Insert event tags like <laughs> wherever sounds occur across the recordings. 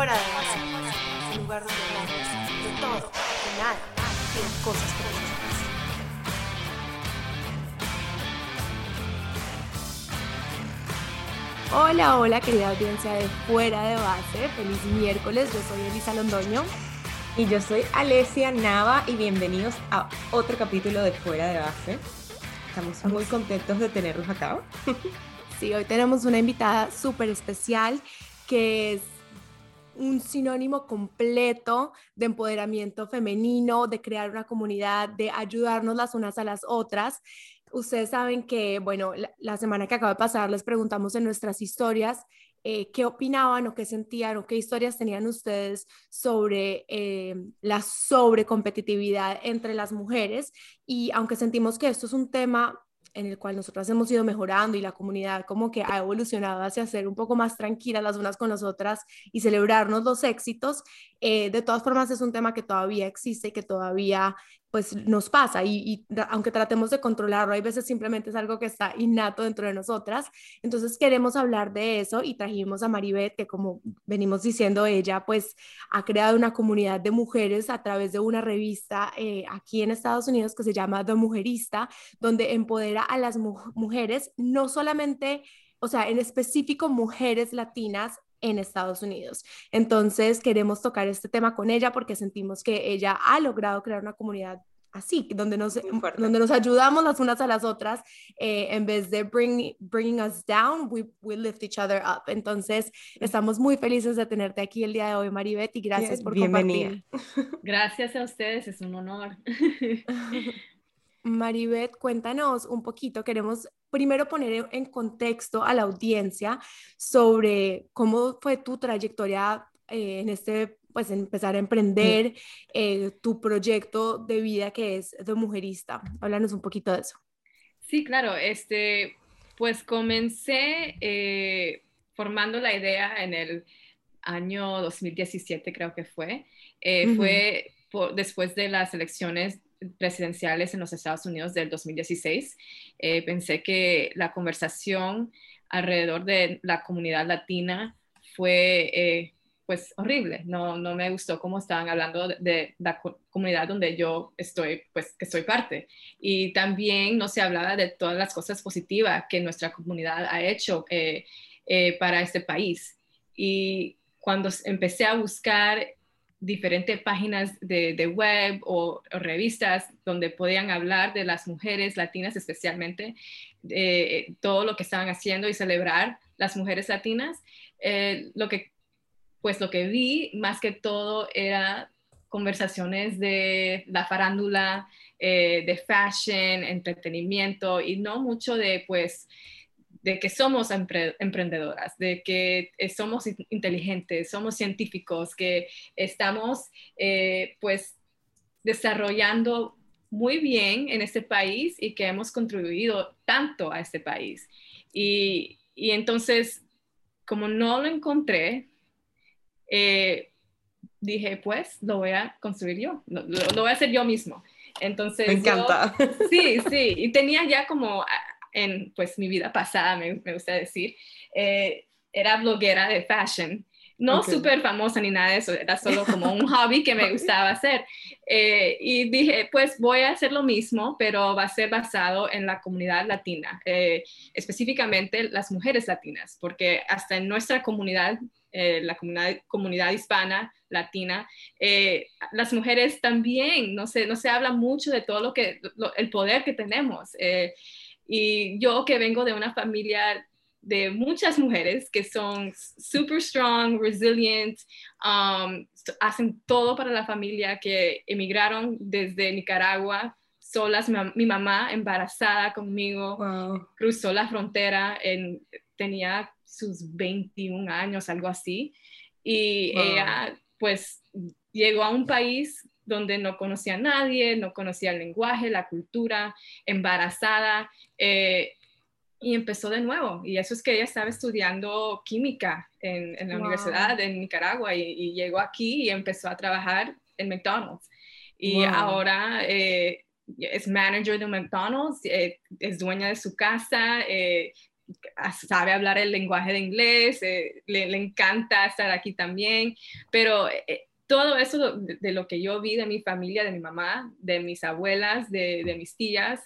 Fuera de base, un lugar donde hablamos de todo, de nada y de cosas profundas. Hola, hola querida audiencia de Fuera de Base, feliz miércoles, yo soy Elisa Londoño. Y yo soy Alesia Nava y bienvenidos a otro capítulo de Fuera de Base. Estamos muy contentos de tenerlos acá. Sí, hoy tenemos una invitada súper especial que es un sinónimo completo de empoderamiento femenino, de crear una comunidad, de ayudarnos las unas a las otras. Ustedes saben que, bueno, la, semana que acaba de pasar les preguntamos en nuestras historias eh, qué opinaban o qué sentían o qué historias tenían ustedes sobre eh, la sobrecompetitividad entre las mujeres. Y aunque sentimos que esto es un tema en el cual nosotras hemos ido mejorando y la comunidad como que ha evolucionado hacia ser un poco más tranquilas las unas con las otras y celebrarnos los éxitos, eh, de todas formas es un tema que todavía existe y que todavía pues nos pasa y, aunque tratemos de controlarlo, hay veces simplemente es algo que está innato dentro de nosotras. Entonces queremos hablar de eso y trajimos a Maribeth, que como venimos diciendo, ella pues ha creado una comunidad de mujeres a través de una revista eh, aquí en Estados Unidos que se llama The Mujerista, donde empodera a las mujeres, no solamente o sea, en específico mujeres latinas en Estados Unidos. Entonces queremos tocar este tema con ella porque sentimos que ella ha logrado crear una comunidad así, donde nos, donde nos ayudamos las unas a las otras, eh, en vez de bring, bringing us down, we, we, lift each other up. Entonces, estamos muy felices de tenerte aquí el día de hoy, Maribeth, y gracias por Bienvenida. compartir. <laughs> <laughs> Gracias a ustedes, es un honor. <laughs> Maribeth, cuéntanos un poquito, queremos primero poner en contexto a la audiencia sobre cómo fue tu trayectoria eh, en este, pues empezar a emprender eh, tu proyecto de vida que es de mujerista. Háblanos un poquito de eso. Sí, claro, este, pues comencé eh, formando la idea en el año 2017, creo que fue. Fue después de las elecciones presidenciales en los Estados Unidos del 2016. Eh, pensé que la conversación alrededor de la comunidad latina fue eh, pues horrible. No, no me gustó cómo estaban hablando de, la comunidad donde yo estoy, pues que soy parte. Y también no se hablaba de todas las cosas positivas que nuestra comunidad ha hecho eh, para este país. Y cuando empecé a buscar diferentes páginas de, web o, revistas donde podían hablar de las mujeres latinas especialmente, de todo lo que estaban haciendo y celebrar las mujeres latinas. Eh, lo que, pues lo que vi más que todo era conversaciones de la farándula, eh, de fashion, entretenimiento y no mucho de pues de que somos emprendedoras, de que eh, somos inteligentes, somos científicos, que estamos eh, pues desarrollando muy bien en este país y que hemos contribuido tanto a este país. Y, entonces, como no lo encontré, eh, dije, pues lo voy a construir yo, lo, voy a hacer yo mismo. Entonces, me encanta. sí, sí, y tenía ya como en pues mi vida pasada, me, gusta decir, eh, era bloguera de fashion. No súper famosa ni nada de eso, era solo como un <laughs> hobby que me gustaba hacer. Eh, y dije, pues voy a hacer lo mismo, pero va a ser basado en la comunidad latina, eh, específicamente las mujeres latinas, porque hasta en nuestra comunidad, la comunidad, comunidad hispana, latina, las mujeres también, no se, no se habla mucho de todo lo que, el poder que tenemos. Y yo que vengo de una familia de muchas mujeres que son super strong, resilient, um, hacen todo para la familia, que emigraron desde Nicaragua solas. Mi, mamá embarazada conmigo, cruzó la frontera, en, tenía sus 21 años, algo así. Y ella pues llegó a un país donde no conocía a nadie, no conocía el lenguaje, la cultura, embarazada, eh, y empezó de nuevo. Y eso es que ella estaba estudiando química en, la Universidad de Nicaragua y, llegó aquí y empezó a trabajar en McDonald's. Y ahora eh, es manager de McDonald's, eh, es dueña de su casa, sabe hablar el lenguaje de inglés, eh, le, encanta estar aquí también, pero eh, todo eso de, lo que yo vi de mi familia, de mi mamá, de mis abuelas, de, mis tías,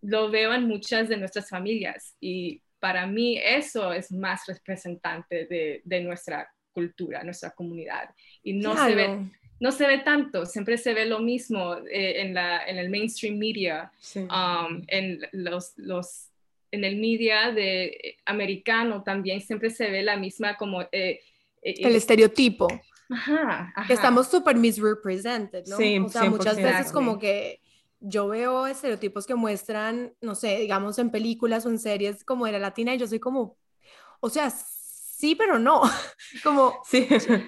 lo veo en muchas de nuestras familias y para mí eso es más representante de, nuestra cultura, nuestra comunidad. Y no se ve no se ve tanto, siempre se ve lo mismo eh, en, la, en el mainstream media, um, en, los, los, en el media de, eh, americano también siempre se ve la misma como... Eh, el estereotipo. Ajá, Que estamos súper misrepresented, ¿no? Sí, o sea, muchas veces como que yo veo estereotipos que muestran, no sé, digamos en películas o en series como de la latina y yo soy como, o sea, sí, pero no. <laughs> Como sí.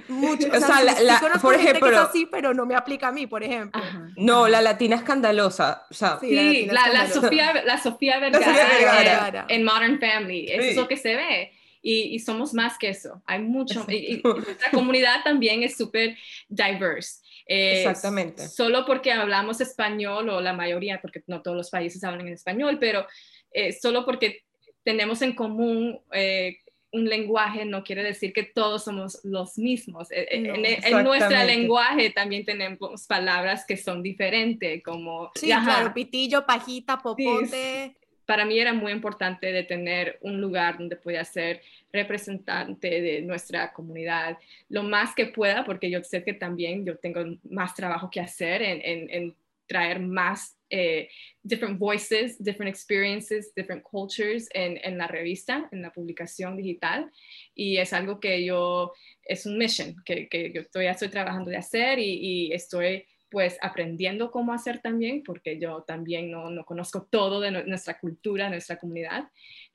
mucho, o, sea, la, por ejemplo, que es así, pero no me aplica a mí, por ejemplo. No, la latina escandalosa. O sea, sí, la, Sofía, la Sofía Vergara, En, Modern Family, eso es lo que se ve. Y, y, somos más que eso. Hay mucho. Y, nuestra comunidad también es súper diverse. Exactamente. Solo porque hablamos español, o la mayoría, porque no todos los países hablan en español, pero eh, solo porque tenemos en común eh, un lenguaje no quiere decir que todos somos los mismos. E, e, en, nuestro lenguaje también tenemos palabras que son diferentes, como... Sí, claro, pitillo, pajita, popote. Para mí era muy importante de tener un lugar donde pueda ser representante de nuestra comunidad lo más que pueda, porque yo sé que también yo tengo más trabajo que hacer en, traer más eh, different voices, different experiences, different cultures en, la revista, en la publicación digital. Y es algo que yo, es un mission que, yo todavía estoy trabajando de hacer y, estoy pues aprendiendo cómo hacer también, porque yo también no, no conozco todo de nuestra cultura, nuestra comunidad.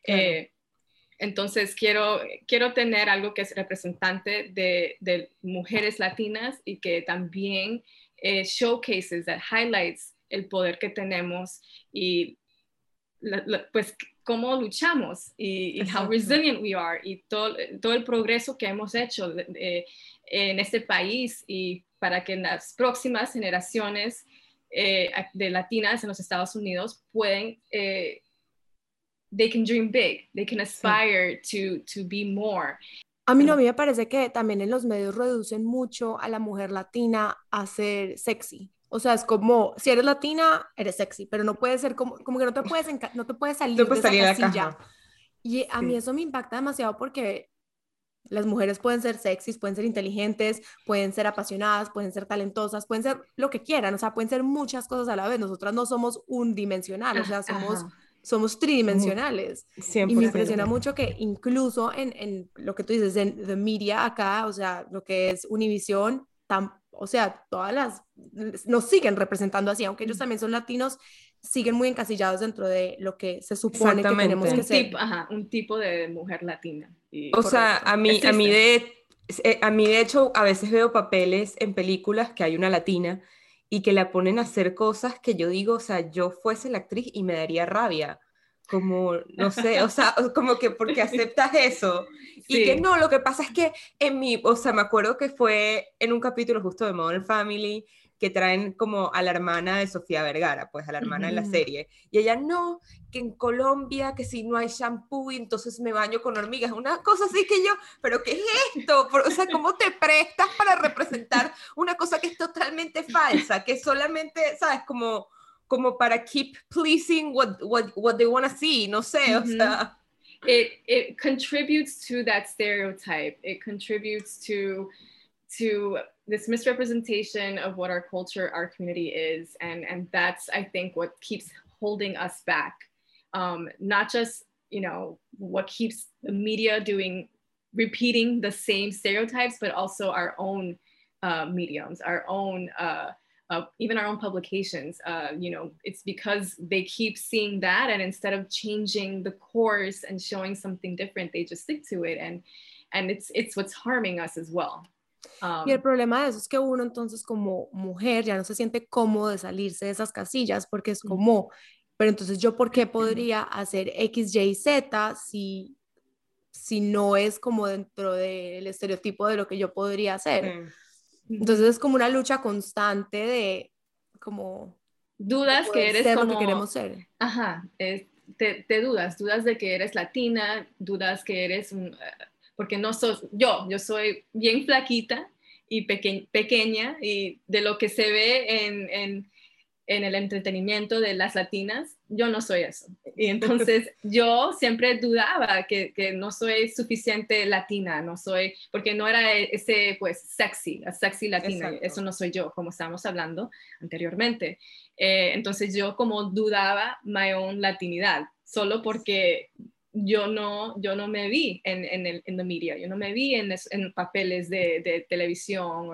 Eh, entonces quiero, quiero tener algo que es representante de, de mujeres latinas y que también eh, showcases, that highlights el poder que tenemos y pues cómo luchamos y, how resilient we are y todo, todo el progreso que hemos hecho en este país y para que las próximas generaciones eh, de latinas en los Estados Unidos pueden, eh, they can dream big, they can aspire to, to be more. A mí no, a mí me parece que también en los medios reducen mucho a la mujer latina a ser sexy. O sea, es como, si eres latina, eres sexy, pero no puede ser como, como que no te puedes, no te puedes salir de esa casilla. Y a mí eso me impacta demasiado porque las mujeres pueden ser sexys, pueden ser inteligentes, pueden ser apasionadas, pueden ser talentosas, pueden ser lo que quieran, o sea, pueden ser muchas cosas a la vez. Nosotras no somos unidimensional, o sea, somos somos tridimensionales. Y me impresiona mucho que incluso en, en, lo que tú dices, en the media acá, o sea, lo que es Univision, o sea, todas las, nos siguen representando así, aunque ellos también son latinos, siguen muy encasillados dentro de lo que se supone que tenemos que ser. ajá, un tipo de mujer latina. o sea, a mí, a mí de... Eh, a mí, de hecho, a veces veo papeles en películas que hay una latina y que la ponen a hacer cosas que yo digo, o sea, yo fuese la actriz y me daría rabia. Como, no sé, o sea, <laughs> como que porque aceptas eso. Y que no, lo que pasa es que en mi, o sea, me acuerdo que fue en un capítulo justo de Modern Family, que traen como a la hermana de Sofía Vergara, pues a la hermana de la serie. Y ella, no, que en Colombia, que si no hay shampoo, entonces me baño con hormigas. Una cosa así que yo, pero ¿qué es esto? o sea, ¿cómo te prestas para representar una cosa que es totalmente falsa? Que solamente, ¿sabes? Como, como para keep pleasing what, what, what they want to see, no sé, o sea. It, it contributes to that stereotype. It contributes to to this misrepresentation of what our culture, our community is. And, and that's, I think, what keeps holding us back. Um, not just, you know, what keeps the media doing, repeating the same stereotypes, but also our own uh, mediums, our own, uh, uh, even our own publications. Uh, you know, it's because they keep seeing that, and instead of changing the course and showing something different, they just stick to it, and and it's it's what's harming us as well. Y el problema de eso es que uno entonces como mujer ya no se siente cómodo de salirse de esas casillas porque es como, pero entonces yo por qué podría hacer X, Y, Z si, si no es como dentro del estereotipo de lo que yo podría hacer. Entonces es como una lucha constante de como dudas que eres ser como... lo que queremos ser. Ajá, es te, dudas, dudas de que eres latina, dudas que eres un, porque no sos, yo, yo soy bien flaquita y pequeña y de lo que se ve en, en, en, el entretenimiento de las latinas, yo no soy eso. Y entonces <laughs> yo siempre dudaba que, que, no soy suficiente latina, no soy, porque no era ese, pues, sexy, sexy latina, eso no soy yo, como estábamos hablando anteriormente. Eh, entonces yo como dudaba my own latinidad, solo porque yo no, yo no me vi en, en, el, en the media, yo no me vi en, en papeles de, de televisión o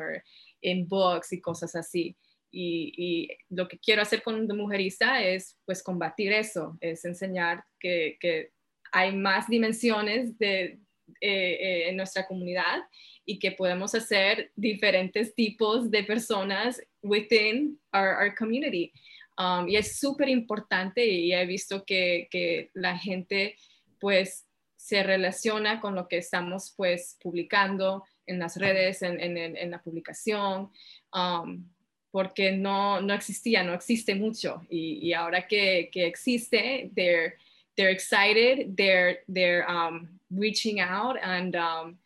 en books y cosas así. Y, lo que quiero hacer con The Mujerista es pues combatir eso, es enseñar que, que hay más dimensiones de, eh, eh, en nuestra comunidad y que podemos hacer diferentes tipos de personas within our, our community. Um, y es súper importante y he visto que, que la gente pues se relaciona con lo que estamos pues publicando en las redes, en, en, la publicación, um, porque no, no existía, no existe mucho. Y, y ahora que, que, existe, they're, they're excited, they're, they're um, reaching out and um,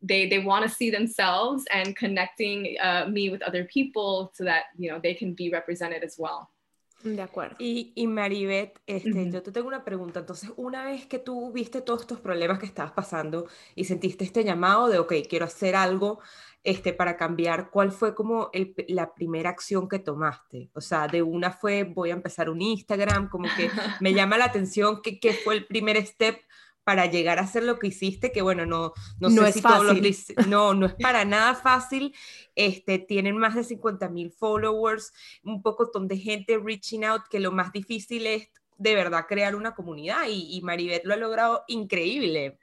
they, they want to see themselves and connecting uh, me with other people so that, you know, they can be represented as well. De acuerdo. Y, y Maribeth, este, yo te tengo una pregunta. Entonces, una vez que tú viste todos estos problemas que estabas pasando y sentiste este llamado de, ok, quiero hacer algo este, para cambiar, ¿cuál fue como el, la primera acción que tomaste? O sea, de una fue, voy a empezar un Instagram, como que me llama la atención que, que fue el primer step para llegar a hacer lo que hiciste, que bueno, no, no, no sé es si fácil. todos los, no, no es <laughs> para nada fácil, este, tienen más de 50 mil followers, un poco de gente reaching out, que lo más difícil es de verdad crear una comunidad y, y Maribeth lo ha logrado increíble.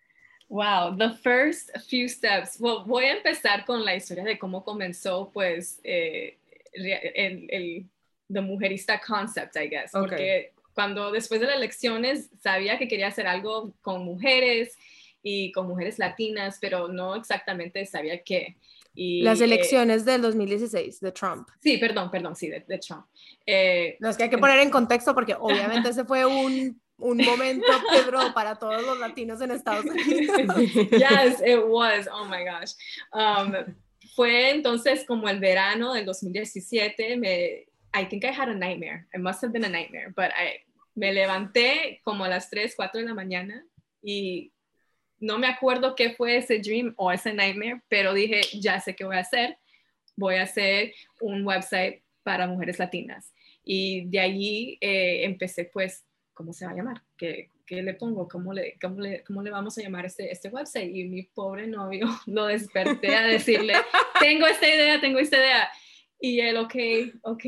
Wow, the first few steps. Well, voy a empezar con la historia de cómo comenzó, pues, eh, el, el, the mujerista concept, I guess, Okay. porque cuando después de las elecciones sabía que quería hacer algo con mujeres y con mujeres latinas, pero no exactamente sabía qué. Y, Las eh, elecciones del 2016 de Trump. sí, perdón, perdón, sí, de, de Trump. Eh, No, es que hay que poner en contexto porque <laughs> obviamente ese fue un, un momento Pedro para todos los latinos en Estados Unidos. yes, it was. Oh my gosh. Um, fue entonces como el verano del 2017. Me, I think I had a nightmare. It must have been a nightmare, but I, me levanté como a las 3, 4 de la mañana y no me acuerdo qué fue ese dream o ese nightmare, pero dije, ya sé qué voy a hacer. Voy a hacer un website para mujeres latinas. Y de allí eh, empecé pues, ¿cómo se va a llamar? ¿Qué, le pongo? ¿Cómo le, cómo, le, ¿Cómo le vamos a llamar este, este website? Y mi pobre novio <laughs> lo desperté a decirle, tengo esta idea, tengo esta idea. Y él, ok, ok,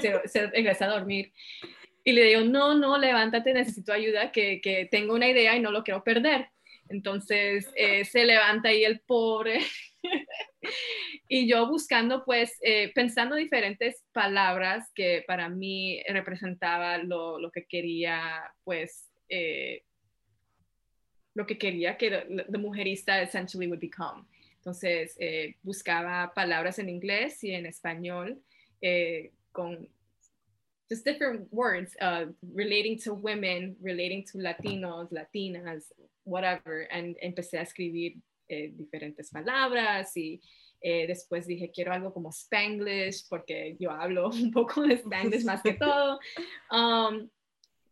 se, se regresa a dormir. Y le digo, no, no, levántate, necesito ayuda, que, que tengo una idea y no lo quiero perder. Entonces eh, se levanta ahí el pobre. <laughs> y yo buscando, pues, eh, pensando diferentes palabras que para mí representaba lo, lo que quería, pues, eh, lo que quería que the mujerista essentially would become. Entonces, buscaba palabras en inglés y en español con just different words uh, relating to women, relating to Latinos, Latinas, whatever. And empecé a escribir eh, diferentes palabras y eh, después dije, quiero algo como Spanglish, porque yo hablo <laughs> un poco de Spanglish más que todo. Um,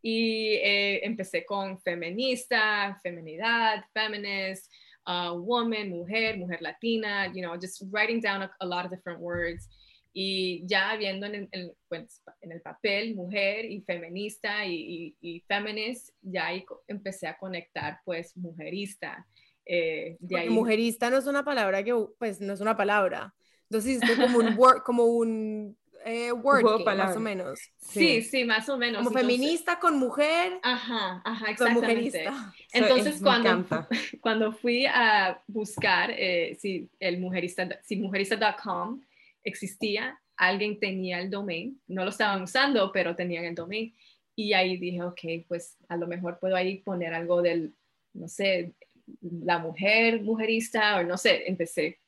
y eh, empecé con feminista, feminidad, feminist, uh, woman, mujer, mujer latina, you know, just writing down a, a lot of different words. Y ya viendo en el, en, pues, en el papel mujer y feminista y, y, y feminist, ya ahí empecé a conectar pues mujerista. Eh, de ahí, mujerista no es una palabra que, pues, no es una palabra. Entonces hiciste como un word, como un eh, word game, más o menos. sí, sí, más o menos. Como Entonces- feminista con mujer, Ajá, ajá, con exactamente. mujerista. Entonces, es- cuando, <laughs> cuando fui a buscar eh, si el mujerista, si mujerista.com existía, alguien tenía el domain, no lo estaban usando, pero tenían el domain. Y ahí dije, ok, pues a lo mejor puedo ahí poner algo del, no sé, la mujer mujerista, o no sé, empecé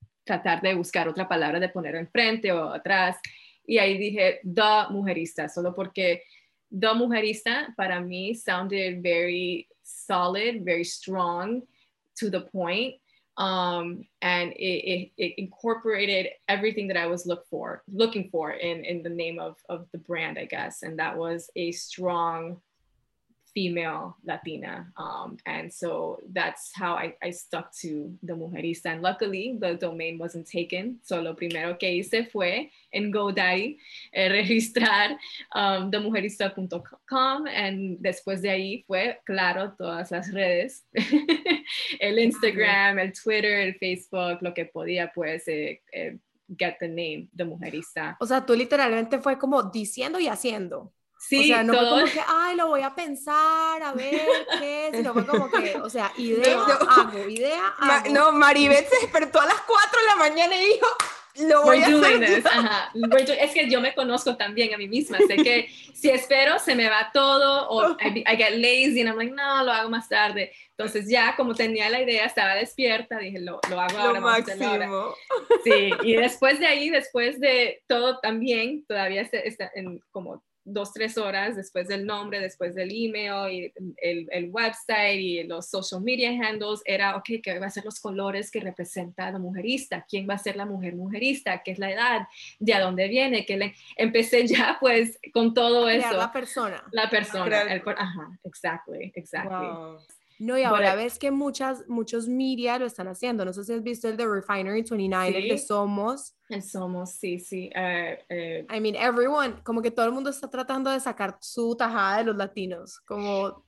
a tratar de buscar otra palabra de poner enfrente o atrás. Y ahí dije, the mujerista, solo porque The Mujerista para mí sounded very solid, very strong, to the point. Um, and it, it, it, incorporated everything that I was look for, looking for in, in the name of, of the brand, I guess. And that was a strong female Latina. Um, and so that's how I, I, stuck to the Mujerista. And luckily, the domain wasn't taken. So lo primero que hice fue en GoDaddy eh, <laughs> registrar um, themujerista.com. Y después de ahí fue, claro, todas las redes, <laughs> el Instagram, el Twitter, el Facebook, lo que podía, pues, eh, eh, get the name de Mujerista. O sea, tú literalmente fue como diciendo y haciendo. Sí, o sea, no fue como que, ay, lo voy a pensar, a ver qué, sino fue como que, o sea, <laughs> idea, hago, idea, hago. no, Maribel se despertó a las 4 de la mañana y dijo, lo voy a hacer. <laughs> Ajá. Es que yo me conozco también a mí misma, sé que si espero se me va todo, o I, get lazy, and I'm like, no, lo hago más tarde. Entonces ya como tenía la idea, estaba despierta, dije, lo, lo hago ahora. Lo máximo. Sí, y después de ahí, después de todo también, todavía está en como dos, tres horas después del nombre, después del email y el, el, website y los social media handles, era, ok, ¿qué va a ser los colores que representa la mujerista? ¿Quién va a ser la mujer mujerista? ¿Qué es la edad? ¿De a dónde viene? que le... Empecé ya pues con todo eso. La persona. La persona. El, ajá, exactly, exactly. No, y ahora ves que muchas, muchos media lo están haciendo. No sé si has visto el de Refinery 29, el de Somos. El Somos, sí, sí. Uh, I mean, everyone, como que todo el mundo está tratando de sacar su tajada de los latinos. Como,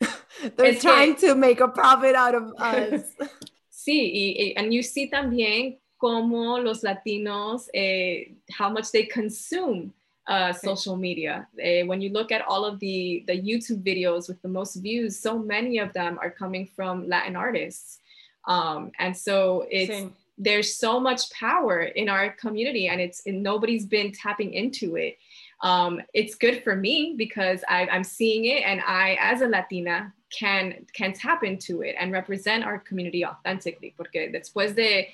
<laughs> they're trying to make a profit out of us. <laughs> sí, y, y and you see también cómo los latinos, eh, how much they consume uh, social media. Uh, when you look at all of the, the YouTube videos with the most views, so many of them are coming from Latin artists. Um, and so it's, there's so much power in our community and it's and nobody's been tapping into it. Um, it's good for me because I, I'm seeing it and I, as a Latina, can can tap into it and represent our community authentically. Porque después de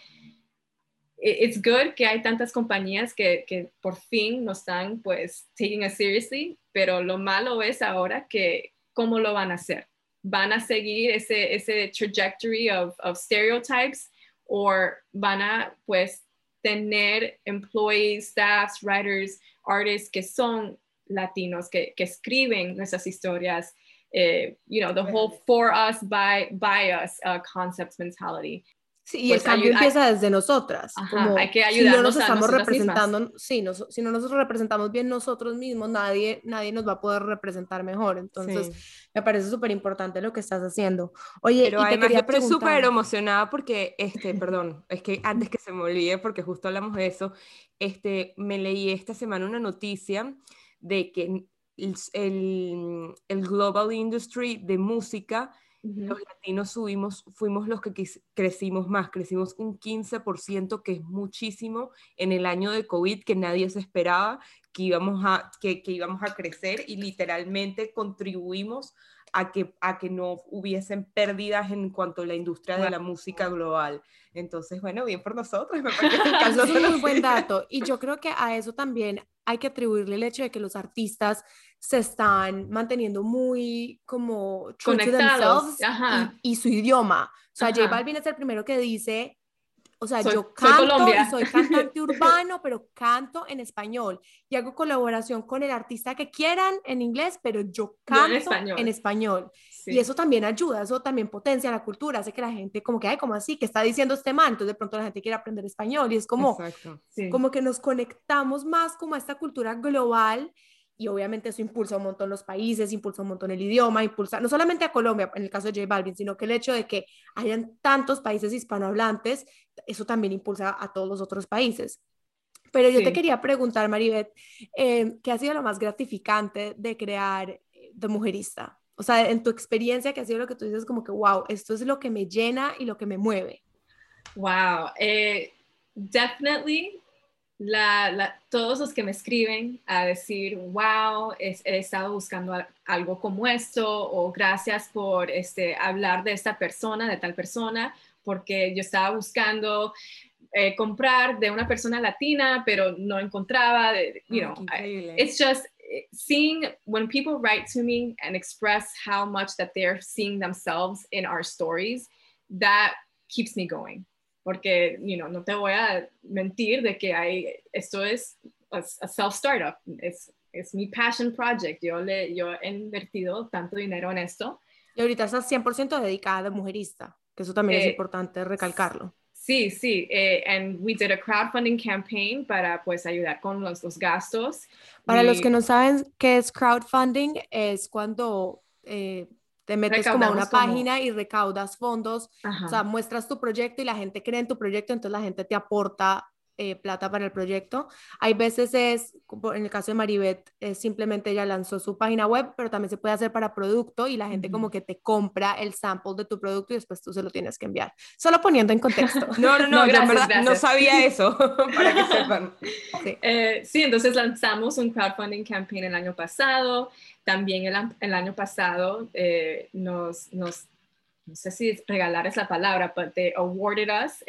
it's good que hay tantas compañías que, que, por fin nos están pues taking us seriously, pero lo malo es ahora que cómo lo van a hacer. Van a seguir ese, ese trajectory of, of stereotypes o van a pues tener employees, staffs, writers, artists que son latinos, que, que escriben nuestras historias, eh, you know, the whole for us, by, by us uh, concept mentality. Sí, y el pues cambio empieza desde nosotras. como hay que ayudarnos si no nos estamos representando, sí, si no nos representamos bien nosotros mismos, nadie, nadie nos va a poder representar mejor. Entonces, me parece súper importante lo que estás haciendo. Oye, Pero y te quería estoy súper emocionada porque, este, <laughs> perdón, es que antes que se me olvide, porque justo hablamos de eso, este, me leí esta semana una noticia de que el, el, el global industry de música los latinos subimos, fuimos los que crecimos más, crecimos un 15%, que es muchísimo en el año de COVID, que nadie se esperaba que íbamos a, que, que íbamos a crecer y literalmente contribuimos a que, a que no hubiesen pérdidas en cuanto a la industria de la música global. Entonces, bueno, bien por nosotros. <laughs> Me <laughs> eso es un muy buen dato. Y yo creo que a eso también hay que atribuirle el hecho de que los artistas se están manteniendo muy como conectados y, su idioma. O sea, J Balvin es el primero que dice, o sea, yo canto soy, y <laughs> soy cantante urbano, pero canto en español y hago colaboración con el artista que quieran en inglés, pero yo canto en español. Y eso también ayuda, eso también potencia la cultura, hace que la gente como que, ay, como así, que está diciendo este man, entonces de pronto la gente quiere aprender español y es como, como que nos conectamos más como a esta cultura global y obviamente eso impulsa un montón los países, impulsa un montón el idioma, impulsa no solamente a Colombia, en el caso de J Balvin, sino que el hecho de que hayan tantos países hispanohablantes, eso también impulsa a todos los otros países. Pero yo te quería preguntar, Maribeth, eh, ¿qué ha sido lo más gratificante de crear eh, The Mujerista? O sea, en tu experiencia, ¿qué ha sido lo que tú dices como que, wow, esto es lo que me llena y lo que me mueve? Wow, eh, definitely la, todos los que me escriben a decir, wow, he, estado buscando algo como esto, o gracias por este, hablar de esta persona, de tal persona, porque yo estaba buscando eh, comprar de una persona latina, pero no encontraba, you know, it's just, seeing when people write to me and express how much that they're seeing themselves in our stories, that keeps me going. Porque, you know, no te voy a mentir de que hay, esto es a, a self-startup, es, es mi passion project, yo, le, yo he invertido tanto dinero en esto. Y ahorita estás 100% dedicada a mujerista, que eso también eh, es importante recalcarlo. Sí, sí, eh, and we did a crowdfunding campaign para pues ayudar con los, los gastos. Para los que no saben qué es crowdfunding, es cuando eh, te metes como a una página y recaudas fondos, o sea, muestras tu proyecto y la gente cree en tu proyecto, entonces la gente te aporta eh, plata para el proyecto. Hay veces es, en el caso de Maribet, es simplemente ella lanzó su página web, pero también se puede hacer para producto y la gente como que te compra el sample de tu producto y después tú se lo tienes que enviar. Solo poniendo en contexto. <laughs> no, no, no, <laughs> no, no sabía <laughs> eso, para que sepan. Sí. Eh, sí. entonces lanzamos un crowdfunding campaign el año pasado. También el, el año pasado eh, nos, nos, no sé si regalar es la palabra, pero they awarded us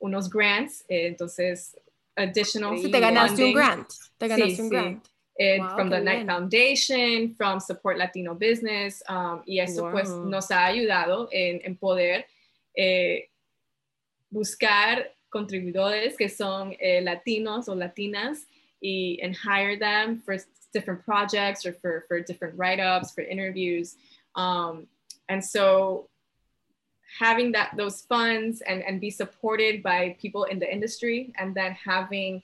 unos grants, eh, entonces additional. Sí, te ganaste un grant. Te ganaste sí, un grant. Eh, from the Knight Foundation, from Support Latino Business, um, y eso pues nos ha ayudado en, en poder eh, buscar contribuidores que son eh, latinos o latinas y and hire them for different projects or for, for different write-ups, for interviews. Um, and so having that those funds and, and be supported by people in the industry and then having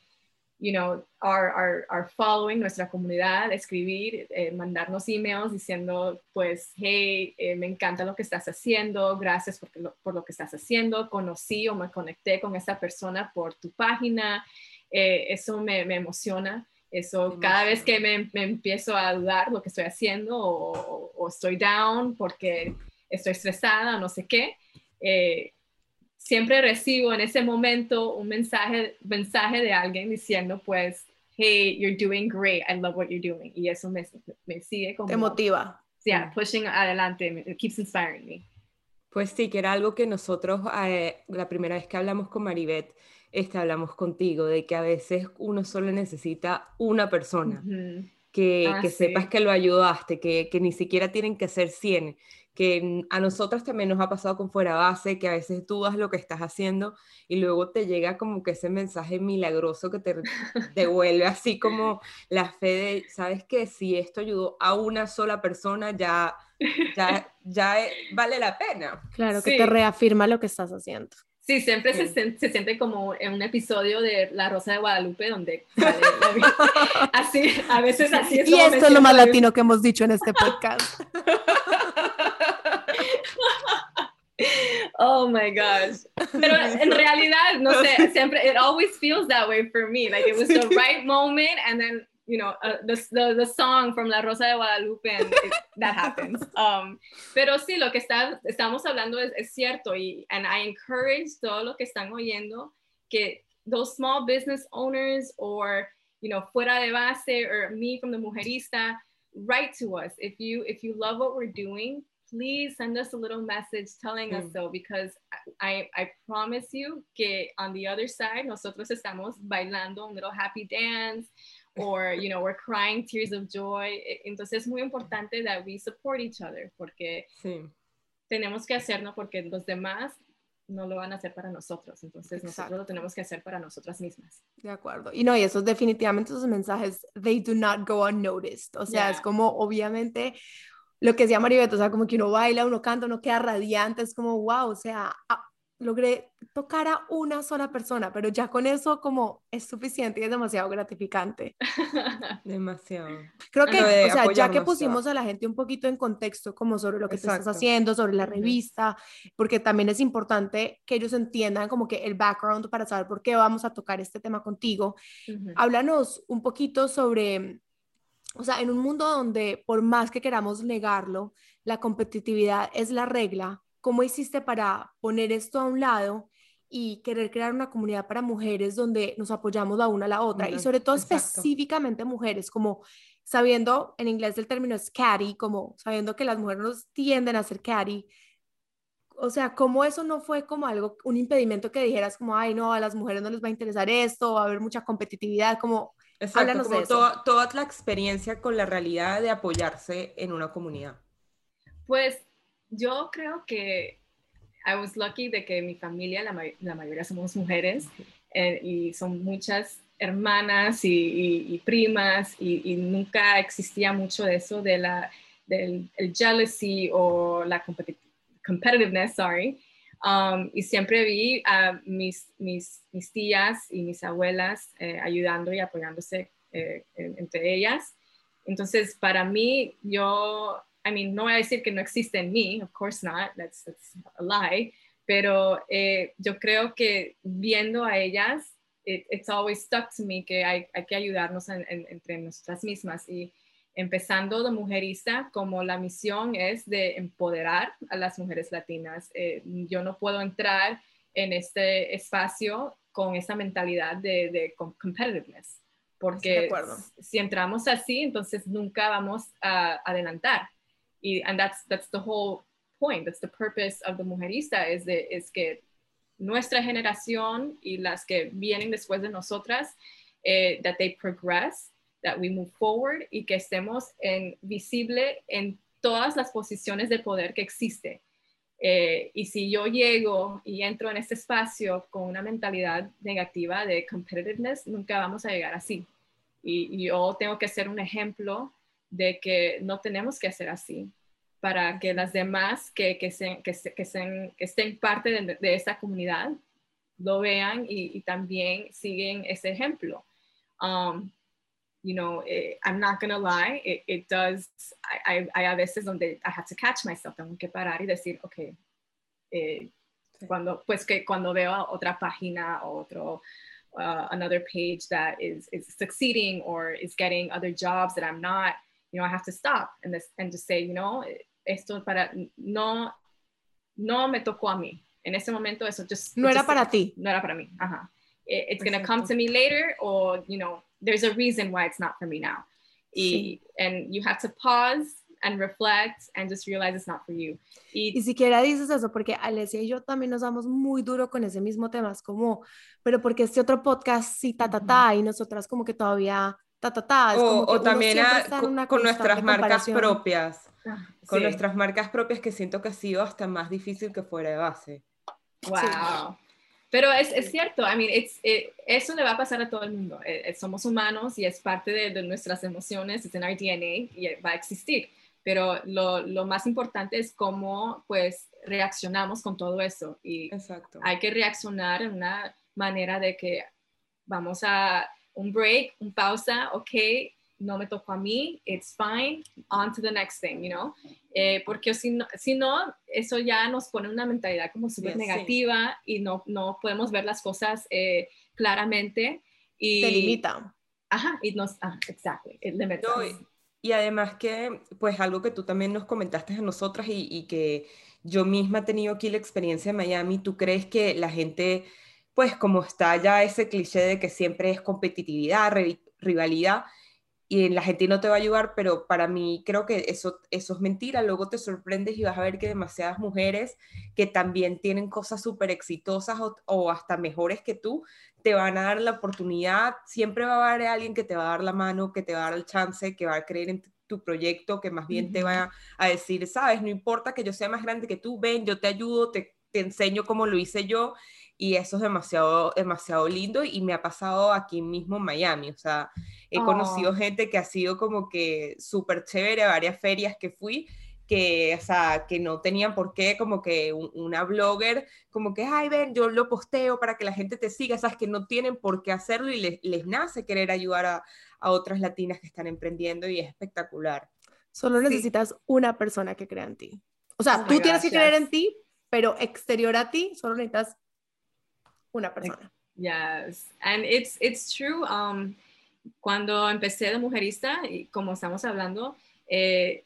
you know our, our, our following nuestra comunidad escribir eh, mandarnos emails diciendo pues hey eh, me encanta lo que estás haciendo gracias por lo, por lo que estás haciendo conocí o me conecté con esa persona por tu página eh, eso me, me, emociona eso cada vez que me, me, empiezo a dudar lo que estoy haciendo o, o estoy down porque estoy estresada, no sé qué, eh, siempre recibo en ese momento un mensaje, mensaje de alguien diciendo, pues, hey, you're doing great, I love what you're doing. Y eso me, me sigue como... Te motiva. Yeah, pushing adelante, it keeps inspiring me. Pues sí, que era algo que nosotros, eh, la primera vez que hablamos con Maribet, este, hablamos contigo, de que a veces uno solo necesita una persona. Que, ah, que sepas que lo ayudaste, que, que, ni siquiera tienen que ser 100, que a nosotras también nos ha pasado con fuera base, que a veces dudas lo que estás haciendo y luego te llega como que ese mensaje milagroso que te devuelve así como la fe de, sabes que si esto ayudó a una sola persona ya, ya, <laughs> ya vale la pena. Claro, que te reafirma lo que estás haciendo. Sí, siempre se, se, siente como en un episodio de La Rosa de Guadalupe donde <laughs> así, a veces así es. Y esto es lo más latino que hemos dicho en este podcast. <laughs> <laughs> oh my gosh. Pero en <laughs> realidad, no sé, <laughs> siempre, it always feels that way for me. Like it was the right moment and then, you know, uh, the, the, the, song from La Rosa de Guadalupe and it, that happens. Um, pero sí, lo que está, estamos hablando es, es cierto y and I encourage todo lo que están oyendo que those small business owners or, you know, fuera de base or me from the Mujerista, write to us. If you, if you love what we're doing, please send us a little message telling mm. us so because I, I promise you que on the other side nosotros estamos bailando un little happy dance or <laughs> you know we're crying tears of joy entonces es muy importante that we support each other porque sí. tenemos que hacerlo porque los demás no lo van a hacer para nosotros, entonces Exacto. nosotros lo tenemos que hacer para nosotras mismas. De acuerdo. Y no, y esos definitivamente esos mensajes, they do not go unnoticed. O sea, yeah. es como obviamente lo que decía Maribet, o sea, como que uno baila, uno canta, uno queda radiante, es como, wow, o sea, logré tocar a una sola persona, pero ya con eso como es suficiente y es demasiado gratificante. <laughs> demasiado. Creo que, o sea, ya que pusimos a la gente un poquito en contexto como sobre lo que tú estás haciendo, sobre la revista, porque también es importante que ellos entiendan como que el background para saber por qué vamos a tocar este tema contigo. Háblanos un poquito sobre o sea, en un mundo donde por más que queramos negarlo, la competitividad es la regla, ¿cómo hiciste para poner esto a un lado y querer crear una comunidad para mujeres donde nos apoyamos la una a la otra? y sobre todo específicamente mujeres, como sabiendo, en inglés el término es catty, como sabiendo que las mujeres nos tienden a ser catty. O sea, ¿cómo eso no fue como algo, un impedimento que dijeras como, ay, no, a las mujeres no les va a interesar esto, va a haber mucha competitividad, como Exacto, como toda, toda la experiencia con la realidad de apoyarse en una comunidad. Pues yo creo que I was lucky de que mi familia, la, la mayoría somos mujeres eh, y son muchas hermanas y, primas y, nunca existía mucho de eso de la del el jealousy o la competitiveness, sorry. Um, y siempre vi a mis, mis, mis, tías y mis abuelas eh, ayudando y apoyándose eh, entre ellas. Entonces, para mí, yo I mean, no voy a decir que no existe en mí, of course not, that's, that's a lie, pero eh, yo creo que viendo a ellas, it's always stuck to me que hay, hay que ayudarnos entre nosotras mismas y empezando de mujerista, como la misión es de empoderar a las mujeres latinas. Eh, yo no puedo entrar en este espacio con esa mentalidad de, de competitiveness, porque si entramos así, entonces nunca vamos a adelantar y and that's that's the whole point that's the purpose of the mujerista es de es que nuestra generación y las que vienen después de nosotras eh, that they progress that we move forward y que estemos en visible en todas las posiciones de poder que existe eh, y si yo llego y entro en este espacio con una mentalidad negativa de competitiveness, nunca vamos a llegar así. Y, y yo tengo que ser un ejemplo de que no tenemos que hacer así para que las demás que, que, que, estén parte de, de, esta comunidad lo vean y, también siguen ese ejemplo. Um, you know, eh, I'm not gonna lie, it, does, hay, a veces donde I have to catch myself, tengo que parar y decir, ok, eh, cuando, pues que cuando veo otra página o otro, uh, another page that is, is succeeding or is getting other jobs that I'm not, you know, I have to stop and, this, and just say, you know, esto para, no, no me tocó a mí. En ese momento eso just, no era para ti. No era para mí. Ajá. it's going to come to me later or, you know, there's a reason why it's not for me now. Y, And you have to pause and reflect and just realize it's not for you. Y, y siquiera dices eso, porque Alessia y yo también nos damos muy duro con ese mismo tema, es como, pero porque este otro podcast sí, ta, ta, ta, y nosotras como que todavía o, también con, nuestras marcas propias. Ah, con nuestras marcas propias que siento que ha sido hasta más difícil que fuera de base. Wow. Pero es, es, cierto, I mean, eh, eso le va a pasar a todo el mundo. Eh, eh, somos humanos y es parte de, de, nuestras emociones, es en our DNA y va a existir. Pero lo, lo, más importante es cómo pues reaccionamos con todo eso. Y Exacto. hay que reaccionar en una manera de que vamos a un break, un pausa, ok, no me tocó a mí, it's fine, on to the next thing, you know? Eh, porque si no, si no, eso ya nos pone una mentalidad como súper negativa y no, no podemos ver las cosas eh, claramente. Y, Te limita. Ajá, y nos, ah, exacto, y, además que, pues algo que tú también nos comentaste a nosotras y, y que yo misma he tenido aquí la experiencia en Miami, ¿tú crees que la gente pues como está ya ese cliché de que siempre es competitividad, rivalidad, y la gente no te va a ayudar, pero para mí creo que eso, eso es mentira. Luego te sorprendes y vas a ver que demasiadas mujeres que también tienen cosas súper exitosas o, hasta mejores que tú, te van a dar la oportunidad. Siempre va a haber alguien que te va a dar la mano, que te va a dar el chance, que va a creer en tu proyecto, que más bien te va a decir, sabes, no importa que yo sea más grande que tú, ven, yo te ayudo, te, te enseño como lo hice yo y eso es demasiado, demasiado lindo y me ha pasado aquí mismo en Miami, o sea, he conocido oh. gente que ha sido como que súper chévere varias ferias que fui, que, o sea, que no tenían por qué, como que una blogger, como que, ay, ven, yo lo posteo para que la gente te siga, sabes que no tienen por qué hacerlo y les, les nace querer ayudar a, a, otras latinas que están emprendiendo y es espectacular. Solo necesitas una persona que crea en ti. O sea, tú tienes que creer en ti, pero exterior a ti, solo necesitas una persona. Yes, and it's, it's true. Um, cuando empecé de mujerista, y como estamos hablando, eh,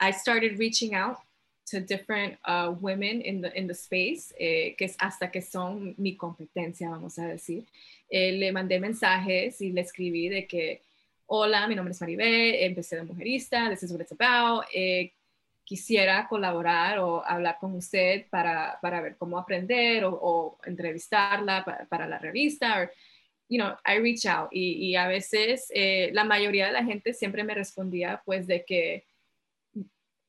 I started reaching out to different uh, women in the, in the space, eh, que es hasta que son mi competencia, vamos a decir. Eh, le mandé mensajes y le escribí de que, hola, mi nombre es Maribel, empecé de mujerista, this is what it's about, quisiera colaborar o hablar con usted para, para ver cómo aprender o, entrevistarla para, la revista. you know, I reach out y, y a veces eh, la mayoría de la gente siempre me respondía pues de que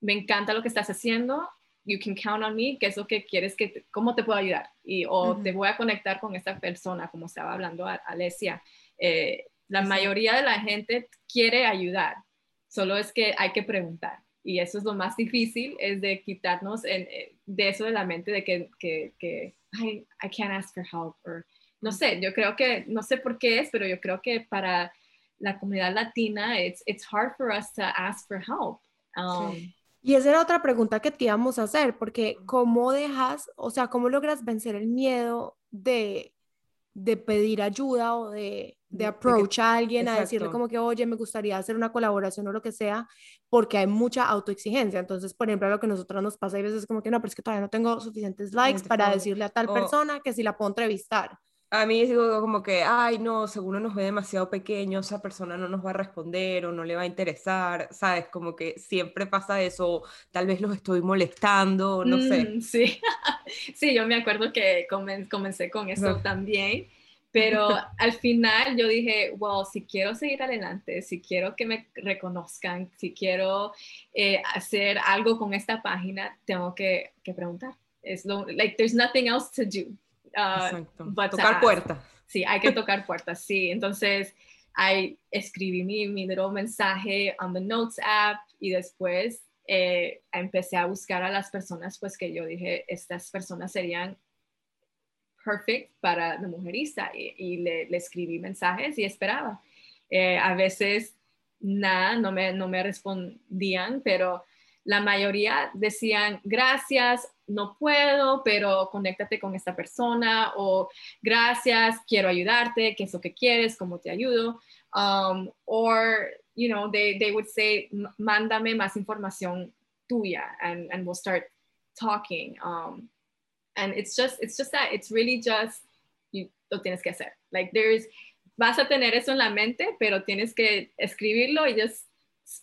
me encanta lo que estás haciendo, you can count on me, qué es lo que quieres, que cómo te puedo ayudar y o te voy a conectar con esta persona, como estaba hablando Alesia. Eh, la mayoría de la gente quiere ayudar, solo es que hay que preguntar y eso es lo más difícil, es de quitarnos eh, de eso de la mente de que, que, que I, I can't ask for help, or, no sé, yo creo que, no sé por qué es, pero yo creo que para la comunidad latina, it's, it's hard for us to ask for help. Um, y esa era otra pregunta que te íbamos a hacer, porque ¿cómo dejas, o sea, cómo logras vencer el miedo de, de pedir ayuda o de, de approach a alguien a decirle como que, oye, me gustaría hacer una colaboración o lo que sea, porque hay mucha autoexigencia. Entonces, por ejemplo, lo que a nosotros nos pasa a veces como que no, pero es que todavía no tengo suficientes likes para decirle a tal persona que si la puedo entrevistar a mí digo como que, ay, no, seguro nos ve demasiado pequeño, esa persona no nos va a responder o no le va a interesar, ¿sabes? Como que siempre pasa eso, tal vez los estoy molestando, no sé. Mm, sí. <laughs> sí, yo me acuerdo que comencé con eso también, pero <laughs> al final yo dije, well, si quiero seguir adelante, si quiero que me reconozcan, si quiero eh, hacer algo con esta página, tengo que, que preguntar. Es lo, like, there's nothing else to do. Uh, tocar puertas. Sí, hay que <laughs> tocar puertas, sí. Entonces, I escribí mi, mi little mensaje on the Notes app y después eh, empecé a buscar a las personas, pues que yo dije, estas personas serían perfect para la mujerista y, le, le, escribí mensajes y esperaba. Eh, a veces nada, no me, no me respondían, pero la mayoría decían gracias, no puedo, pero conéctate con esta persona o gracias, quiero ayudarte, qué es lo que quieres, cómo te ayudo. Um, or, you know, they, they would say, mándame más información tuya and, and we'll start talking. Um, and it's just, it's just that, it's really just, you lo tienes que hacer. Like there's, vas a tener eso en la mente, pero tienes que escribirlo y just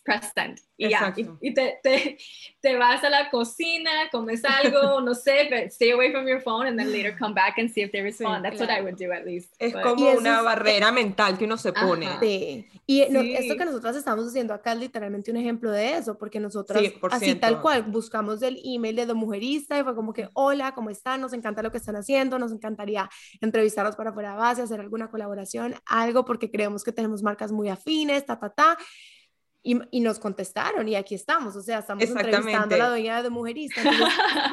press send. Y ya, y, te, te, te, vas a la cocina, comes algo, <laughs> no sé, but stay away from your phone and then later come back and see if they respond. That's what I would do at least. Es como una barrera mental que uno se pone. Sí. Y esto que nosotros estamos haciendo acá es literalmente un ejemplo de eso, porque nosotros así tal cual buscamos el email de The Mujerista y fue como que, hola, ¿cómo están? Nos encanta lo que están haciendo, nos encantaría entrevistarlos para fuera de base, hacer alguna colaboración, algo, porque creemos que tenemos marcas muy afines, ta, ta, ta. Y, y, nos contestaron y aquí estamos, o sea, estamos entrevistando a la dueña de Mujerista,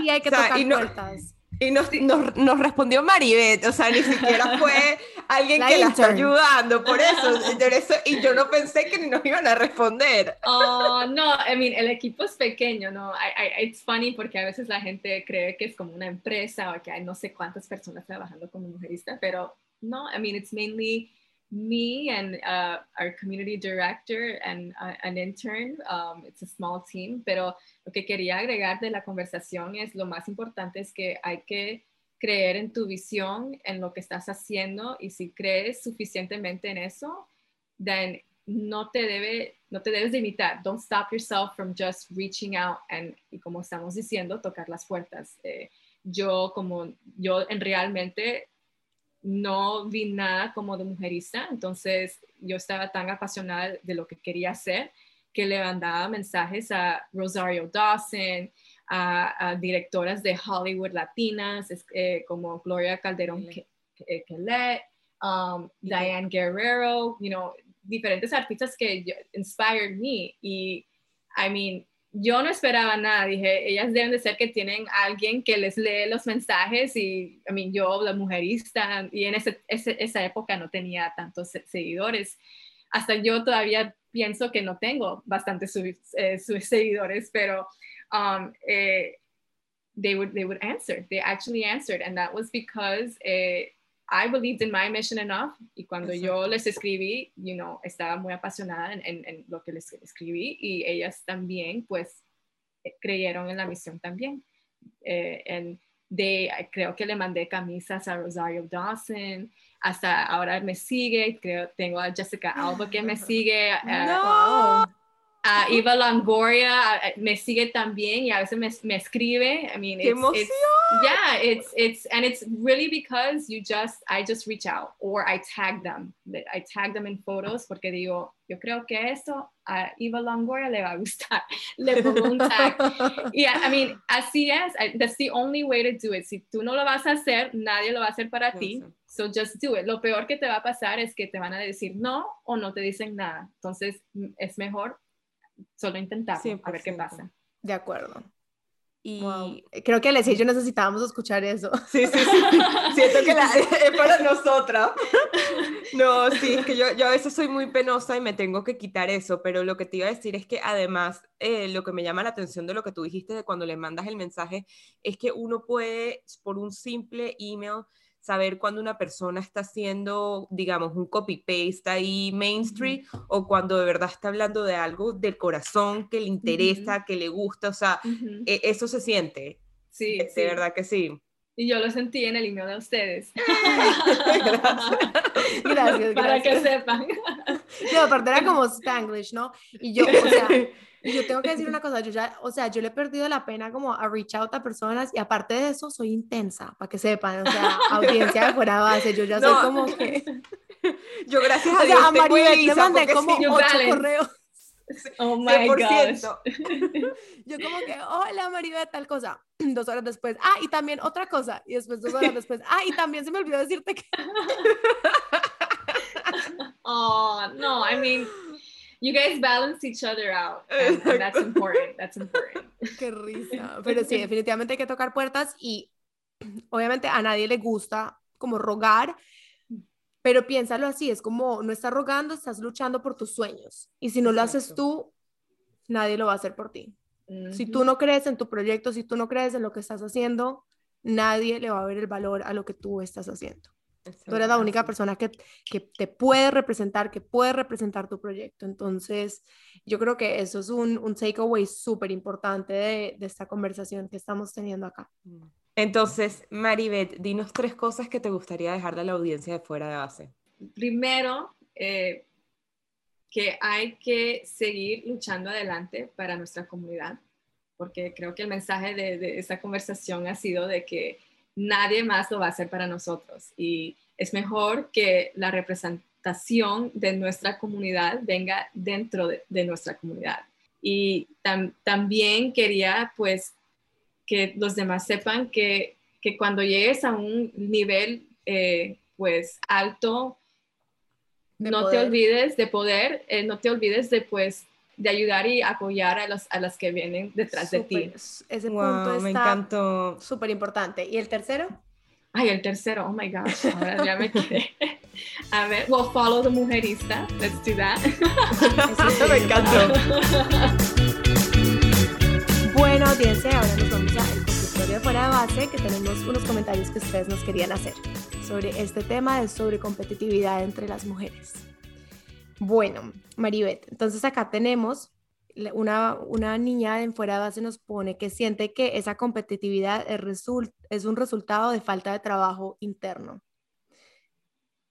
y <laughs> hay que tocar puertas. Y nos, nos, nos, respondió Maribet, o sea, ni siquiera fue <laughs> alguien que la está ayudando, por eso, <laughs> eso, y yo no pensé que nos iban a responder. Oh, no, I mean, el equipo es pequeño, ¿no? I, I, it's funny porque a veces la gente cree que es como una empresa o que hay no sé cuántas personas trabajando como mujerista, pero no, I mean, it's mainly me and uh, our community director and uh, an intern. Um, it's a small team, pero lo que quería agregar de la conversación es lo más importante es que hay que creer en tu visión, en lo que estás haciendo y si crees suficientemente en eso, then no te debe no te debes limitar. Don't stop yourself from just reaching out and y como estamos diciendo, tocar las puertas. Eh, yo como yo en realmente no vi nada como de mujerista, entonces yo estaba tan apasionada de lo que quería hacer que le mandaba mensajes a Rosario Dawson, a, directoras de Hollywood latinas eh, como Gloria Calderón Quellet, um, Diane Guerrero, you know, diferentes artistas que inspired me y I mean yo no esperaba nada, dije, ellas deben de ser que tienen alguien que les lee los mensajes y, a mí, yo, la mujerista, y en ese, esa época no tenía tantos seguidores. Hasta yo todavía pienso que no tengo bastantes eh, seguidores, pero um, eh, they, would, they would answer, they actually answered, and that was because eh, I believed in my mission enough y cuando yo les escribí, you know, estaba muy apasionada en, en, lo que les escribí y ellas también, pues, eh, creyeron en la misión también. Eh, de, creo que le mandé camisas a Rosario Dawson, hasta ahora me sigue, creo, tengo a Jessica Alba que me <laughs> sigue. Uh, no. A Eva Longoria me sigue también y a veces me, me escribe. I mean, it's, it's, yeah, it's it's and it's really because you just I just reach out or I tag them. I tag them in photos porque digo, yo creo que esto a Eva Longoria le va a gustar. <laughs> Le pongo un tag. <laughs> yeah, I mean, así es. That's the only way to do it. Si tú no lo vas a hacer, nadie lo va a hacer para ti. So just do it. Lo peor que te va a pasar es que te van a decir no o no te dicen nada. Entonces es mejor solo intentar a ver qué pasa. De acuerdo. Y creo que Alessia y yo necesitábamos escuchar eso. <laughs> Sí, sí, sí. Siento que la, es para nosotras. <laughs> No, sí, es que yo, yo a veces soy muy penosa y me tengo que quitar eso, pero lo que te iba a decir es que además eh, lo que me llama la atención de lo que tú dijiste de cuando le mandas el mensaje es que uno puede, por un simple email, saber cuando una persona está haciendo, digamos, un copy-paste ahí mainstream o cuando de verdad está hablando de algo del corazón que le interesa, que le gusta, o sea, e, eso se siente. Sí, de verdad que sí. Y yo lo sentí en el email de ustedes. <laughs> gracias. gracias, Para que sepan. No, aparte era como Spanglish, ¿no? Y yo, o sea, yo tengo que decir una cosa, yo ya, o sea, yo le he perdido la pena como a reach out a personas y aparte de eso soy intensa, para que sepan, o sea, audiencia de fuera de base, yo ya soy como que... Yo gracias a Dios o sea, a mandé como ocho correos. Oh my gosh. <laughs> Yo como que, hola Maribel, tal cosa. <clears throat> Dos horas después, ah, y también otra cosa. Y después dos horas después, ah, y también se me olvidó decirte que... <laughs> oh, no, I mean, you guys balance each other out. And, that's important. That's important. <laughs> Qué risa. Pero sí, definitivamente hay que tocar puertas y <clears throat> obviamente a nadie le gusta como rogar, pero piénsalo así, es como no estás rogando, estás luchando por tus sueños. Y si no lo haces tú, nadie lo va a hacer por ti. Si tú no crees en tu proyecto, si tú no crees en lo que estás haciendo, nadie le va a ver el valor a lo que tú estás haciendo. Tú eres la única persona que, que, te puede representar, que puede representar tu proyecto. Entonces, yo creo que eso es un, un takeaway súper importante de, de, esta conversación que estamos teniendo acá. Mm. Entonces, Maribeth, dinos tres cosas que te gustaría dejar de la audiencia de fuera de base. Primero, eh, que hay que seguir luchando adelante para nuestra comunidad, porque creo que el mensaje de, de esta conversación ha sido de que nadie más lo va a hacer para nosotros. Y es mejor que la representación de nuestra comunidad venga dentro de, nuestra comunidad. Y también quería pues que los demás sepan que, cuando llegues a un nivel eh, pues alto, no te olvides de poder, eh, no te olvides de pues de ayudar y apoyar a, los, a las que vienen detrás de ti. Ese punto me encantó. súper importante. ¿Y el tercero? Ay, el tercero, oh my gosh, ahora ya me quedé. A ver, well, follow the mujerista, let's do that. Eso <laughs> me encantó. <laughs> audiencia, ahora nos vamos al consultorio de fuera de base, que tenemos unos comentarios que ustedes nos querían hacer sobre este tema de sobre competitividad entre las mujeres. Bueno, Maribeth, entonces acá tenemos una, una niña en fuera de base nos pone que siente que esa competitividad es, es un resultado de falta de trabajo interno,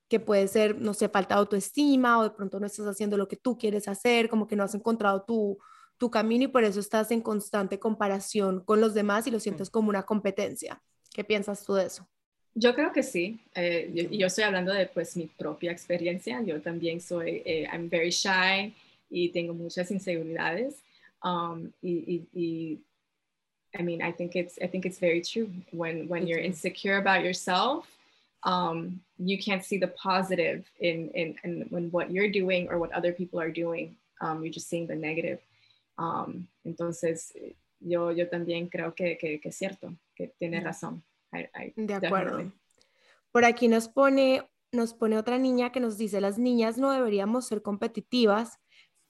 que puede ser, no sé, falta de autoestima o de pronto no estás haciendo lo que tú quieres hacer, como que no has encontrado tu, tu camino y por eso estás en constante comparación con los demás y lo sientes como una competencia. ¿Qué piensas tú de eso? Yo creo que sí. Eh, yo, yo, estoy hablando de pues mi propia experiencia. Yo también soy, eh, I'm very shy y tengo muchas inseguridades. Um, y, y, y, I mean, I think it's, I think it's very true. When, when you're insecure about yourself, um, you can't see the positive in, in, in, what you're doing or what other people are doing. Um, you're just seeing the negative. Um, entonces, yo, yo también creo que, que, que es cierto, que tiene razón de acuerdo. Por aquí nos pone, nos pone otra niña que nos dice, las niñas no deberíamos ser competitivas,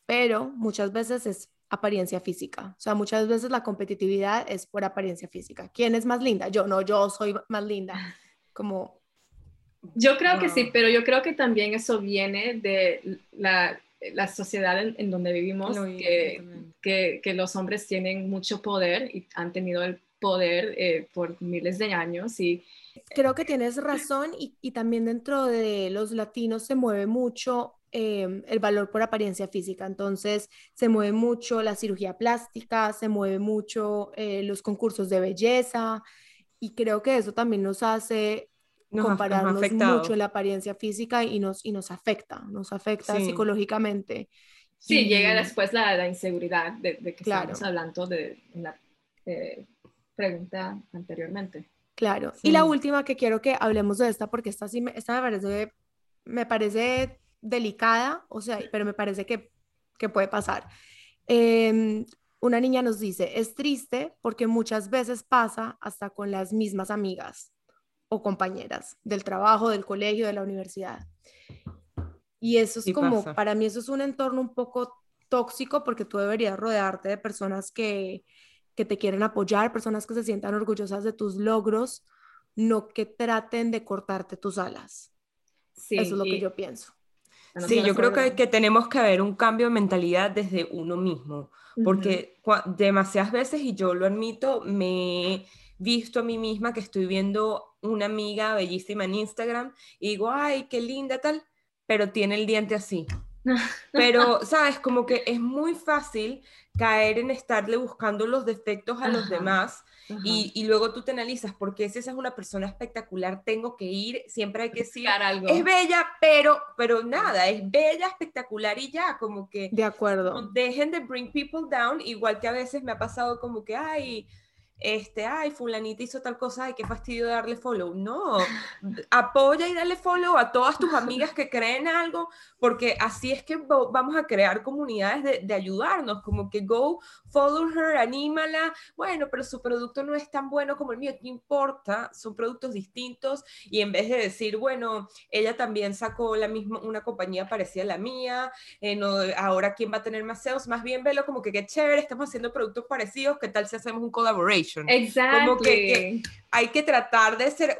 pero muchas veces es apariencia física. O sea, muchas veces la competitividad es por apariencia física. ¿Quién es más linda? Yo, no, yo soy más linda. <laughs> Como... Yo creo que sí, pero yo creo que también eso viene de la, la sociedad en, donde vivimos, que, que, que, los hombres tienen mucho poder y han tenido el poder eh, por miles de años y creo que tienes razón y, y, también dentro de los latinos se mueve mucho em, el valor por apariencia física. Entonces, se mueve mucho la cirugía plástica, se mueve mucho eh, los concursos de belleza y creo que eso también nos hace compararnos mucho la apariencia física y nos, y nos afecta, nos afecta psicológicamente. Sí, llega después la, la inseguridad de, de que estamos hablando de la eh, pregunta anteriormente. Claro. Y la última que quiero que hablemos de esta, porque esta sí me, esta me parece, me parece delicada, o sea, pero me parece que, que puede pasar. Em, una niña nos dice, es triste porque muchas veces pasa hasta con las mismas amigas o compañeras del trabajo, del colegio, de la universidad. Y eso es como, para mí eso es un entorno un poco tóxico porque tú deberías rodearte de personas que, que te quieren apoyar, personas que se sientan orgullosas de tus logros, no que traten de cortarte tus alas. Sí, Eso es lo que yo pienso. Sí, yo creo que, que, tenemos que haber un cambio de mentalidad desde uno mismo, porque demasiadas veces, y yo lo admito, me he visto a mí misma que estoy viendo una amiga bellísima en Instagram y digo, ay, qué linda tal, pero tiene el diente así. <laughs> Pero, ¿sabes? Como que es muy fácil caer en estarle buscando los defectos a los demás y, y, luego tú te analizas, porque si esa es una persona espectacular, tengo que ir, siempre hay que decir, algo. es bella, pero, pero nada, es bella, espectacular y ya, como que... De acuerdo. dejen de bring people down, igual que a veces me ha pasado como que, ay, este, ay, fulanita hizo tal cosa, ay, qué fastidio darle follow. No, apoya y dale follow a todas tus amigas que creen algo, porque así es que vamos a crear comunidades de, ayudarnos, como que go, follow her, anímala, bueno, pero su producto no es tan bueno como el mío, no importa, son productos distintos, y en vez de decir, bueno, ella también sacó la misma, una compañía parecida a la mía, eh, no, ahora quién va a tener más sales, más bien velo como que qué chévere, estamos haciendo productos parecidos, qué tal si hacemos un collaboration Exacto. Como que, hay que tratar de ser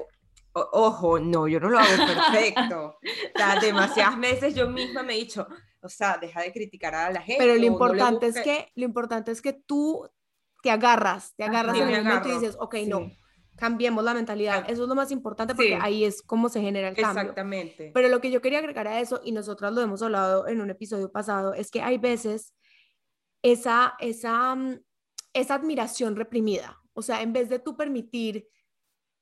ojo, no, yo no lo hago perfecto. o sea, demasiadas veces yo misma me he dicho, o sea, deja de criticar a la gente. Pero lo importante es que, lo importante es que tú te agarras, te agarras en el momento y dices, ok, no, cambiemos la mentalidad. Eso es lo más importante porque ahí es como se genera el cambio. Exactamente. Pero lo que yo quería agregar a eso, y nosotras lo hemos hablado en un episodio pasado, es que hay veces esa, esa, mm, esa admiración reprimida o sea, en vez de tú permitir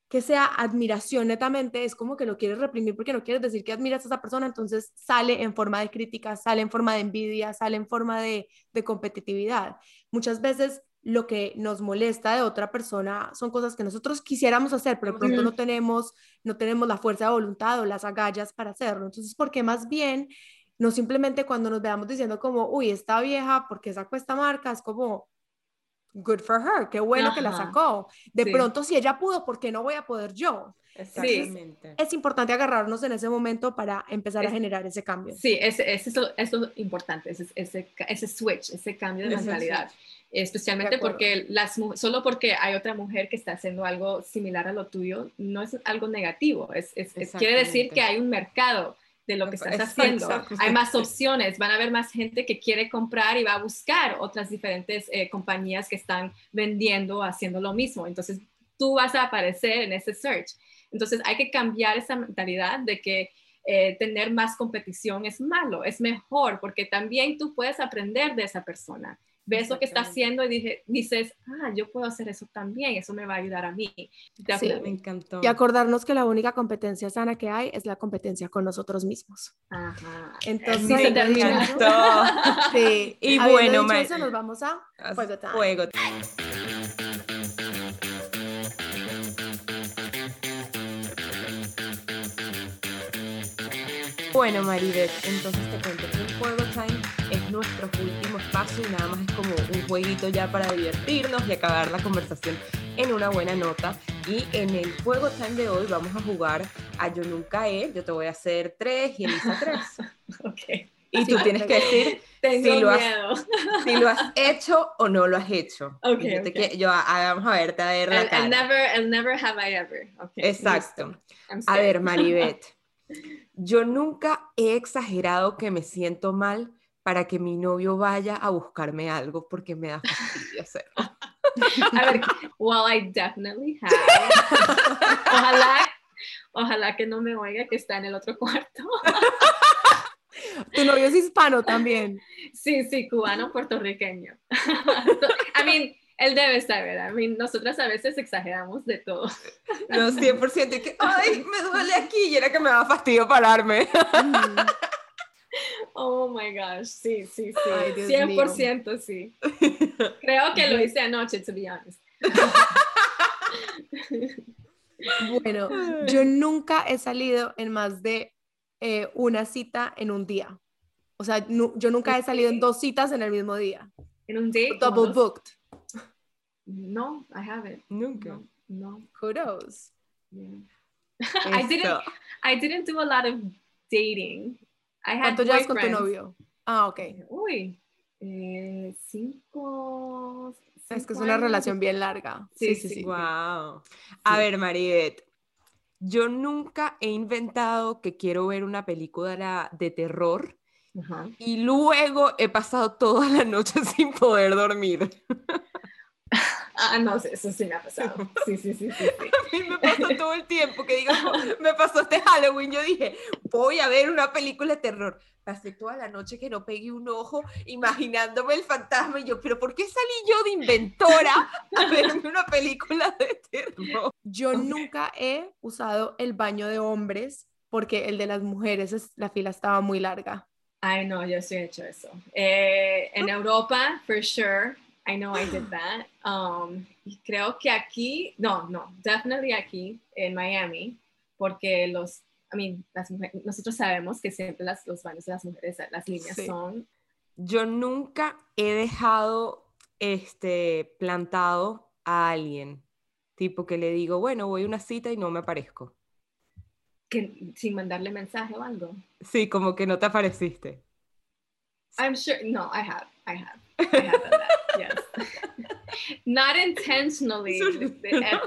que sea admiración netamente, es como que lo quieres reprimir porque no quieres decir que admiras a esa persona, entonces sale en forma de crítica, sale en forma de envidia, sale en forma de, competitividad. Muchas veces lo que nos molesta de otra persona son cosas que nosotros quisiéramos hacer, pero de pronto no tenemos, no tenemos la fuerza de voluntad o las agallas para hacerlo. Entonces, ¿por qué más bien no simplemente cuando nos veamos diciendo como, uy, está vieja, porque sacó esta marca? Es como, good for her, qué bueno que la sacó. De pronto, si ella pudo, ¿por qué no voy a poder yo? Exactamente. es importante agarrarnos en ese momento para empezar a generar ese cambio. Sí, es, es eso, es importante, ese, ese, ese, switch, ese cambio de mentalidad. Especialmente porque las, solo porque hay otra mujer que está haciendo algo similar a lo tuyo, no es algo negativo, es, quiere decir que hay un mercado de lo que estás haciendo. Hay más opciones, van a haber más gente que quiere comprar y va a buscar otras diferentes eh, compañías que están vendiendo, haciendo lo mismo. Entonces, tú vas a aparecer en ese search. Entonces, hay que cambiar esa mentalidad de que eh, tener más competición es malo, es mejor, porque también tú puedes aprender de esa persona ves lo que está haciendo y dije, dices, ah, yo puedo hacer eso también, eso me va a ayudar a mí. Sí, me encantó. Y acordarnos que la única competencia sana que hay es la competencia con nosotros mismos. Ajá. Entonces, me encantó. <laughs> sí. Y bueno, me... eso, nos vamos a Fuego Time. Fuego time. Bueno, Maribeth, entonces te cuento que el Fuego Time es nuestro último espacio y nada más es como un jueguito ya para divertirnos y acabar la conversación en una buena nota. Y en el juego time de hoy vamos a jugar a Yo Nunca He, yo te voy a hacer tres y Elisa tres. <laughs> ok. Y tú tienes que decir si lo, has, <laughs> si lo, has, hecho o no lo has hecho. Okay, yo, okay. yo vamos a verte a ver la I'll, cara. I'll never, I'll never have I ever. Okay, Exacto. A ver, Maribeth. <laughs> Yo nunca he exagerado que me siento mal para que mi novio vaya a buscarme algo porque me da fastidio hacerlo. <laughs> a ver, well, I definitely have. Ojalá, ojalá que no me oiga que está en el otro cuarto. <laughs> Tu novio es hispano también. Sí, sí, cubano, puertorriqueño. <laughs> I mean, él debe saber. I mean, nosotras a veces exageramos de todo. <laughs> No, 100%. Y que, <laughs> ay, me duele aquí. Y era que me daba fastidio pararme. <laughs> Oh my gosh, sí, sí, sí. Ay, 100% sí. Creo que lo hice anoche, to be honest. Bueno, yo nunca he salido en más de eh, una cita en un día. O sea, yo nunca he salido en dos citas en el mismo día. ¿En un date? Double booked. No, I haven't. Nunca. No. Kudos. Yeah. <laughs> I didn't. I didn't do a lot of dating. I had ¿Cuánto llevas con tu novio? Ah, ok. Uy, eh, cinco, Es que es una relación bien larga. Sí, sí, sí. Wow. A ver, Mariette, yo nunca he inventado que quiero ver una película de terror y luego he pasado toda la noche <laughs> sin poder dormir. Ah, no, eso sí me ha pasado. Sí, sí, sí, sí, <laughs> A mí me pasa todo el tiempo que digo, me pasó este Halloween, yo dije, voy a ver una película de terror. Pasé toda la noche que no pegué un ojo imaginándome el fantasma y yo, pero ¿por qué salí yo de inventora a verme una película de terror? Yo nunca he usado el baño de hombres porque el de las mujeres, la fila estaba muy larga. Ay, no, yo sí he hecho eso. Eh, en Europa, for sure, I know I did that. Um, y creo que aquí, no, no, definitely aquí en Miami, porque los, I mean, las mujeres, nosotros sabemos que siempre las, los baños de las mujeres, las líneas son. Yo nunca he dejado este plantado a alguien, tipo que le digo, bueno, voy a una cita y no me aparezco. Que, sin mandarle mensaje o algo. Sí, como que no te apareciste. I'm sure, no, I have, I have. I have done that yes. <laughs> Not intentionally.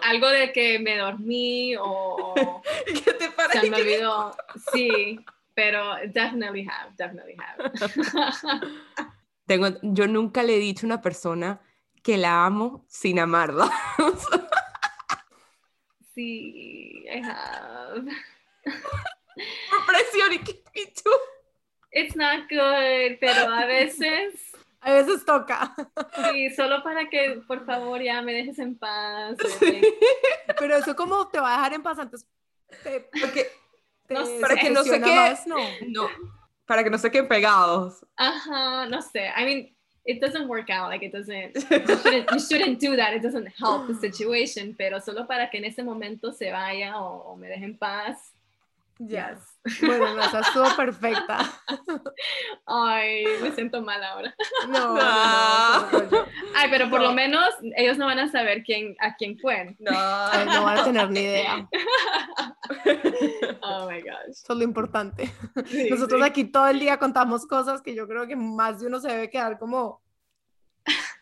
Algo de que me dormí o. <laughs> ¿Qué te parece? Se me olvidó. Sí, pero definitely have, definitely have. <laughs> Tengo, yo nunca le he dicho a una persona que la amo sin amarla. sí, I have. Por presión y tú. It's not good, pero a veces a veces toca. Sí, <laughs> solo para que por favor ya me dejes en paz. Pero eso como te va a dejar en paz antes. porque, para que no se queden, no. no. Para que no se queden pegados. Ajá, no sé. I mean, it doesn't work out. Like it doesn't. <laughs> You shouldn't, you shouldn't do that. It doesn't help the situation. Pero solo para que en ese momento se vaya o, o me deje en paz. Yes. Bueno, no, estuvo perfecta. <laughs> Ay, me siento mal ahora. <laughs> No, no, Ay, pero por lo menos ellos no van a saber quién, a quién fue. No, no van a tener ni idea. <laughs> Oh my gosh. Eso es lo importante. Nosotros aquí todo el día contamos cosas que yo creo que más de uno se debe quedar como.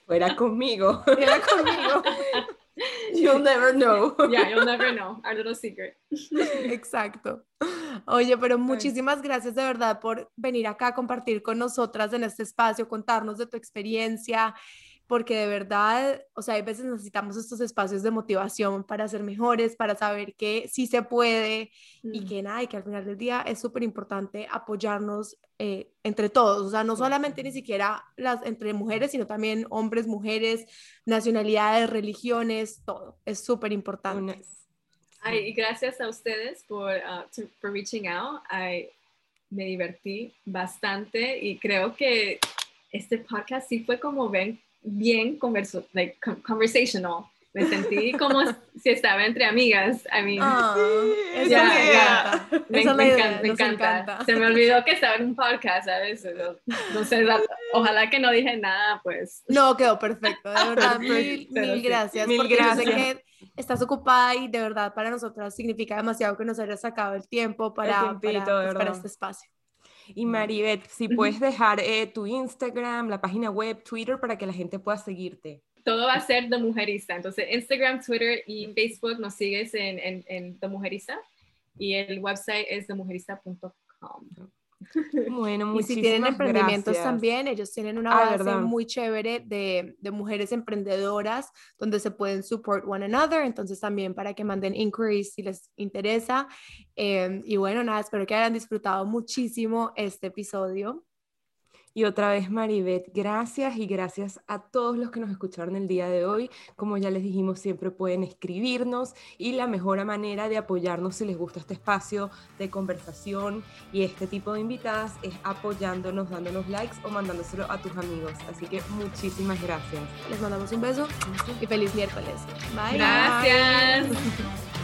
Fuera conmigo. Fuera conmigo. <laughs> You'll never know. <laughs> Yeah, you'll never know. Our little secret. <laughs> Exacto. Oye, pero muchísimas gracias de verdad por venir acá a compartir con nosotras en este espacio, contarnos de tu experiencia, porque de verdad, o sea, hay veces necesitamos estos espacios de motivación para ser mejores, para saber que sí se puede y mm. que nada, y que al final del día es súper importante apoyarnos eh, entre todos, o sea, no solamente ni siquiera las entre mujeres, sino también hombres, mujeres, nacionalidades, religiones, todo, es súper importante. Ay, gracias a ustedes por, uh, por reaching out. Ay, me divertí bastante y creo que este podcast sí fue como ven bien converso, like, conversational. Me sentí como <laughs> si estaba entre amigas. I mean, oh, yeah, Me, encanta, Se me olvidó que estaba en un podcast, ¿sabes? No, sé, ojalá que no dije nada, pues. No, quedó perfecto. De verdad, <laughs> mil, mil gracias. Mil gracias. Yo sé que estás ocupada y de verdad para nosotros significa demasiado que nos hayas sacado el tiempo para, para, pues, para este espacio. Y Maribeth, si puedes dejar eh, tu Instagram, la página web, Twitter, para que la gente pueda seguirte. Todo va a ser The Mujerista. Entonces, Instagram, Twitter y Facebook nos sigues en, en, The Mujerista. Y el website es themujerista.com. Bueno, muchísimas <laughs> Y si tienen emprendimientos gracias. también, ellos tienen una Ah, base ¿verdad? muy chévere de, de mujeres emprendedoras donde se pueden support one another. Entonces también para que manden inquiries si les interesa. Eh, y bueno, nada, espero que hayan disfrutado muchísimo este episodio. Y otra vez, Maribeth, gracias y gracias a todos los que nos escucharon el día de hoy. Como ya les dijimos, siempre pueden escribirnos y la mejor manera de apoyarnos si les gusta este espacio de conversación y este tipo de invitadas es apoyándonos, dándonos likes o mandándoselo a tus amigos. Así que muchísimas gracias. Les mandamos un beso y feliz miércoles. Bye. Gracias. <laughs>